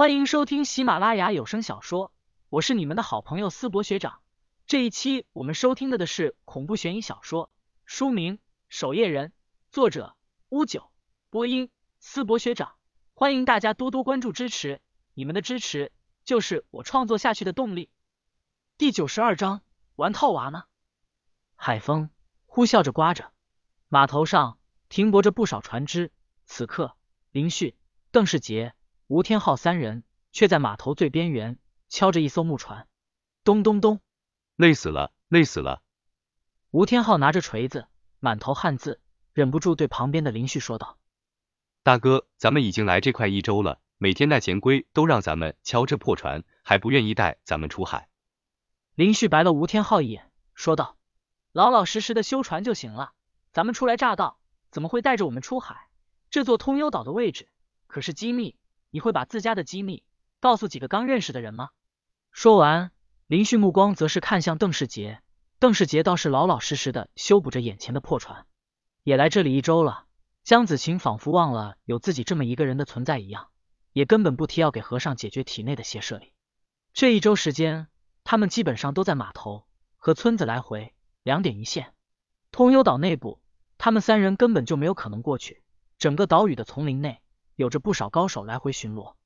欢迎收听喜马拉雅有声小说，我是你们的好朋友思博学长。这一期我们收听的的是恐怖悬疑小说，书名《守夜人》，作者乌九，播音思博学长。欢迎大家多多关注支持，你们的支持就是我创作下去的动力。第九十二章，玩套娃呢。海风呼啸着刮着，码头上停泊着不少船只。此刻，林旭、邓世杰。吴天昊三人却在码头最边缘敲着一艘木船，咚咚咚，累死了，累死了。吴天昊拿着锤子，满头汗渍，忍不住对旁边的林旭说道：“大哥，咱们已经来这块一周了，每天那钱龟都让咱们敲这破船，还不愿意带咱们出海。”林旭白了吴天昊一眼，说道：“老老实实的修船就行了，咱们初来乍到，怎么会带着我们出海？这座通幽岛的位置可是机密。”你会把自家的机密告诉几个刚认识的人吗？说完，林旭目光则是看向邓世杰。邓世杰倒是老老实实的修补着眼前的破船，也来这里一周了。江子晴仿佛忘了有自己这么一个人的存在一样，也根本不提要给和尚解决体内的邪舍力。这一周时间，他们基本上都在码头和村子来回，两点一线。通幽岛内部，他们三人根本就没有可能过去。整个岛屿的丛林内。有着不少高手来回巡逻，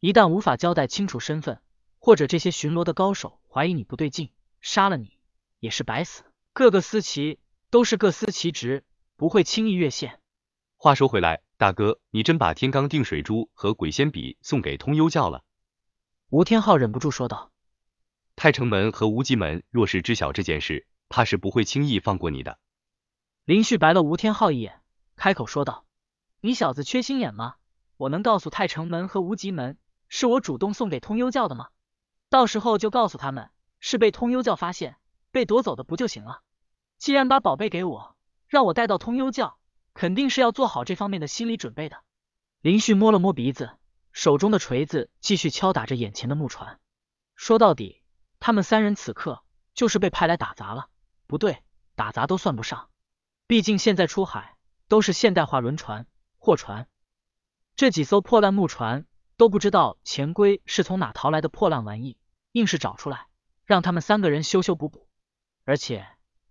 一旦无法交代清楚身份，或者这些巡逻的高手怀疑你不对劲，杀了你也是白死。各个司棋都是各司其职，不会轻易越线。话说回来，大哥，你真把天罡定水珠和鬼仙笔送给通幽教了？吴天昊忍不住说道。太城门和无极门若是知晓这件事，怕是不会轻易放过你的。林旭白了吴天昊一眼，开口说道：“你小子缺心眼吗？”我能告诉太城门和无极门，是我主动送给通幽教的吗？到时候就告诉他们，是被通幽教发现，被夺走的不就行了？既然把宝贝给我，让我带到通幽教，肯定是要做好这方面的心理准备的。林旭摸了摸鼻子，手中的锤子继续敲打着眼前的木船。说到底，他们三人此刻就是被派来打杂了。不对，打杂都算不上，毕竟现在出海都是现代化轮船、货船。这几艘破烂木船都不知道钱龟是从哪淘来的破烂玩意，硬是找出来让他们三个人修修补补。而且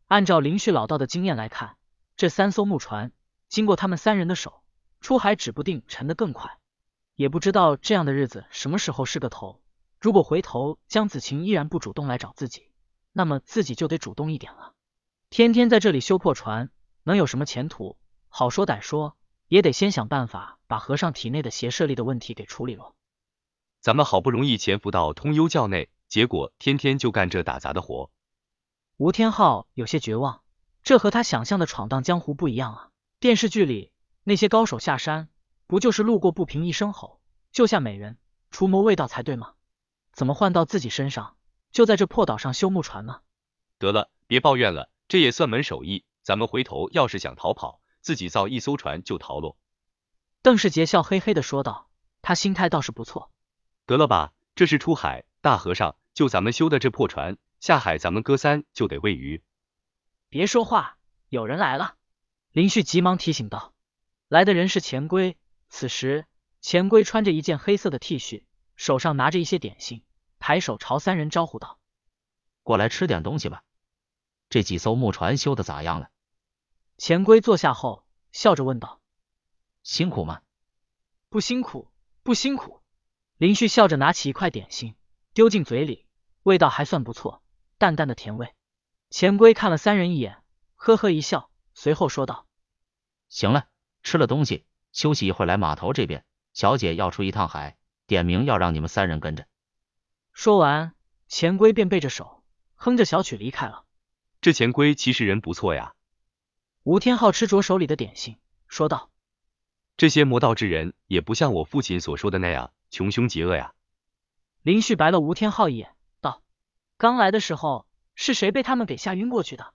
按照林旭老道的经验来看，这三艘木船经过他们三人的手，出海指不定沉得更快。也不知道这样的日子什么时候是个头。如果回头江子晴依然不主动来找自己，那么自己就得主动一点了。天天在这里修破船，能有什么前途？好说歹说。也得先想办法把和尚体内的邪舍力的问题给处理了。咱们好不容易潜伏到通幽教内，结果天天就干这打杂的活。吴天昊有些绝望，这和他想象的闯荡江湖不一样啊！电视剧里那些高手下山，不就是路过不平一声吼，救下美人，除魔卫道才对吗？怎么换到自己身上，就在这破岛上修木船呢？得了，别抱怨了，这也算门手艺。咱们回头要是想逃跑，自己造一艘船就逃落。邓世杰笑嘿嘿的说道，他心态倒是不错。得了吧，这是出海，大和尚就咱们修的这破船，下海咱们哥三就得喂鱼。别说话，有人来了。林旭急忙提醒道。来的人是钱龟。此时，钱龟穿着一件黑色的 T 恤，手上拿着一些点心，抬手朝三人招呼道：“过来吃点东西吧。这几艘木船修的咋样了？”钱龟坐下后，笑着问道：“辛苦吗？”“不辛苦，不辛苦。”林旭笑着拿起一块点心，丢进嘴里，味道还算不错，淡淡的甜味。钱龟看了三人一眼，呵呵一笑，随后说道：“行了，吃了东西，休息一会儿来码头这边，小姐要出一趟海，点名要让你们三人跟着。”说完，钱龟便背着手，哼着小曲离开了。这钱龟其实人不错呀。吴天昊吃着手里的点心，说道：“这些魔道之人也不像我父亲所说的那样穷凶极恶呀。”林旭白了吴天昊一眼，道：“刚来的时候是谁被他们给吓晕过去的？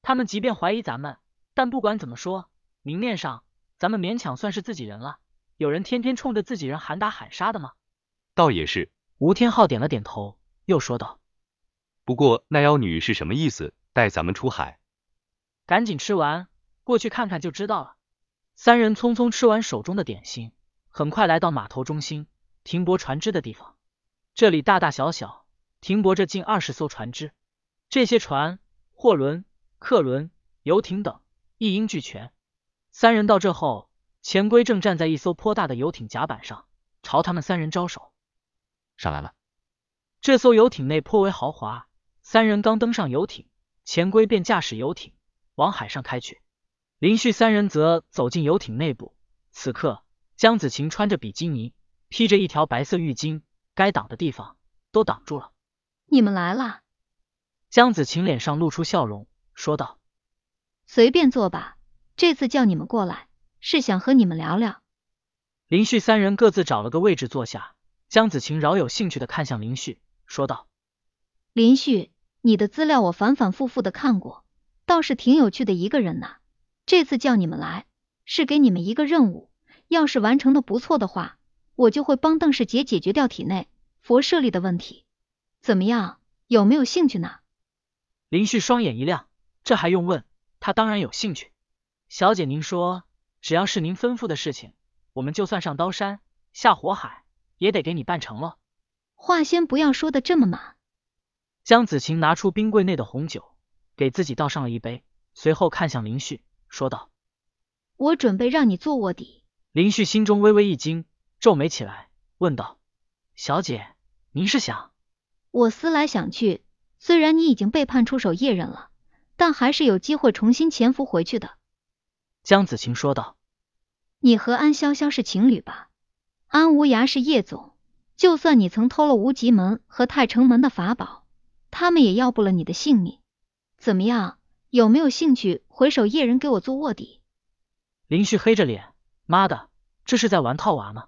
他们即便怀疑咱们，但不管怎么说，明面上咱们勉强算是自己人了。有人天天冲着自己人喊打喊杀的吗？”倒也是。吴天昊点了点头，又说道：“不过那妖女是什么意思？带咱们出海？”赶紧吃完，过去看看就知道了。三人匆匆吃完手中的点心，很快来到码头中心。停泊船只的地方。这里大大小小停泊着近二十艘船只，这些船、货轮、客轮、游艇等一应俱全。三人到这后，钱龟正站在一艘颇大的游艇甲板上，朝他们三人招手：“上来吧。”这艘游艇内颇为豪华。三人刚登上游艇，钱龟便驾驶游艇往海上开去。林旭三人则走进游艇内部。此刻，江子晴穿着比基尼，披着一条白色浴巾，该挡的地方都挡住了。你们来了。江子晴脸上露出笑容，说道：“随便坐吧，这次叫你们过来，是想和你们聊聊。”林旭三人各自找了个位置坐下。江子晴饶有兴趣的看向林旭，说道：“林旭。”你的资料我反反复复的看过，倒是挺有趣的一个人呐。这次叫你们来，是给你们一个任务，要是完成的不错的话，我就会帮邓世杰解决掉体内佛舍利的问题。怎么样，有没有兴趣呢？林旭双眼一亮，这还用问？他当然有兴趣。小姐，您说，只要是您吩咐的事情，我们就算上刀山下火海，也得给你办成了。话先不要说的这么满。江子晴拿出冰柜内的红酒，给自己倒上了一杯，随后看向林旭，说道：“我准备让你做卧底。”林旭心中微微一惊，皱眉起来，问道：“小姐，您是想……”我思来想去，虽然你已经背叛出手叶人了，但还是有机会重新潜伏回去的。”江子晴说道：“你和安潇潇是情侣吧？安无涯是叶总，就算你曾偷了无极门和太城门的法宝。”他们也要不了你的性命，怎么样？有没有兴趣回首夜人给我做卧底？林旭黑着脸，妈的，这是在玩套娃吗？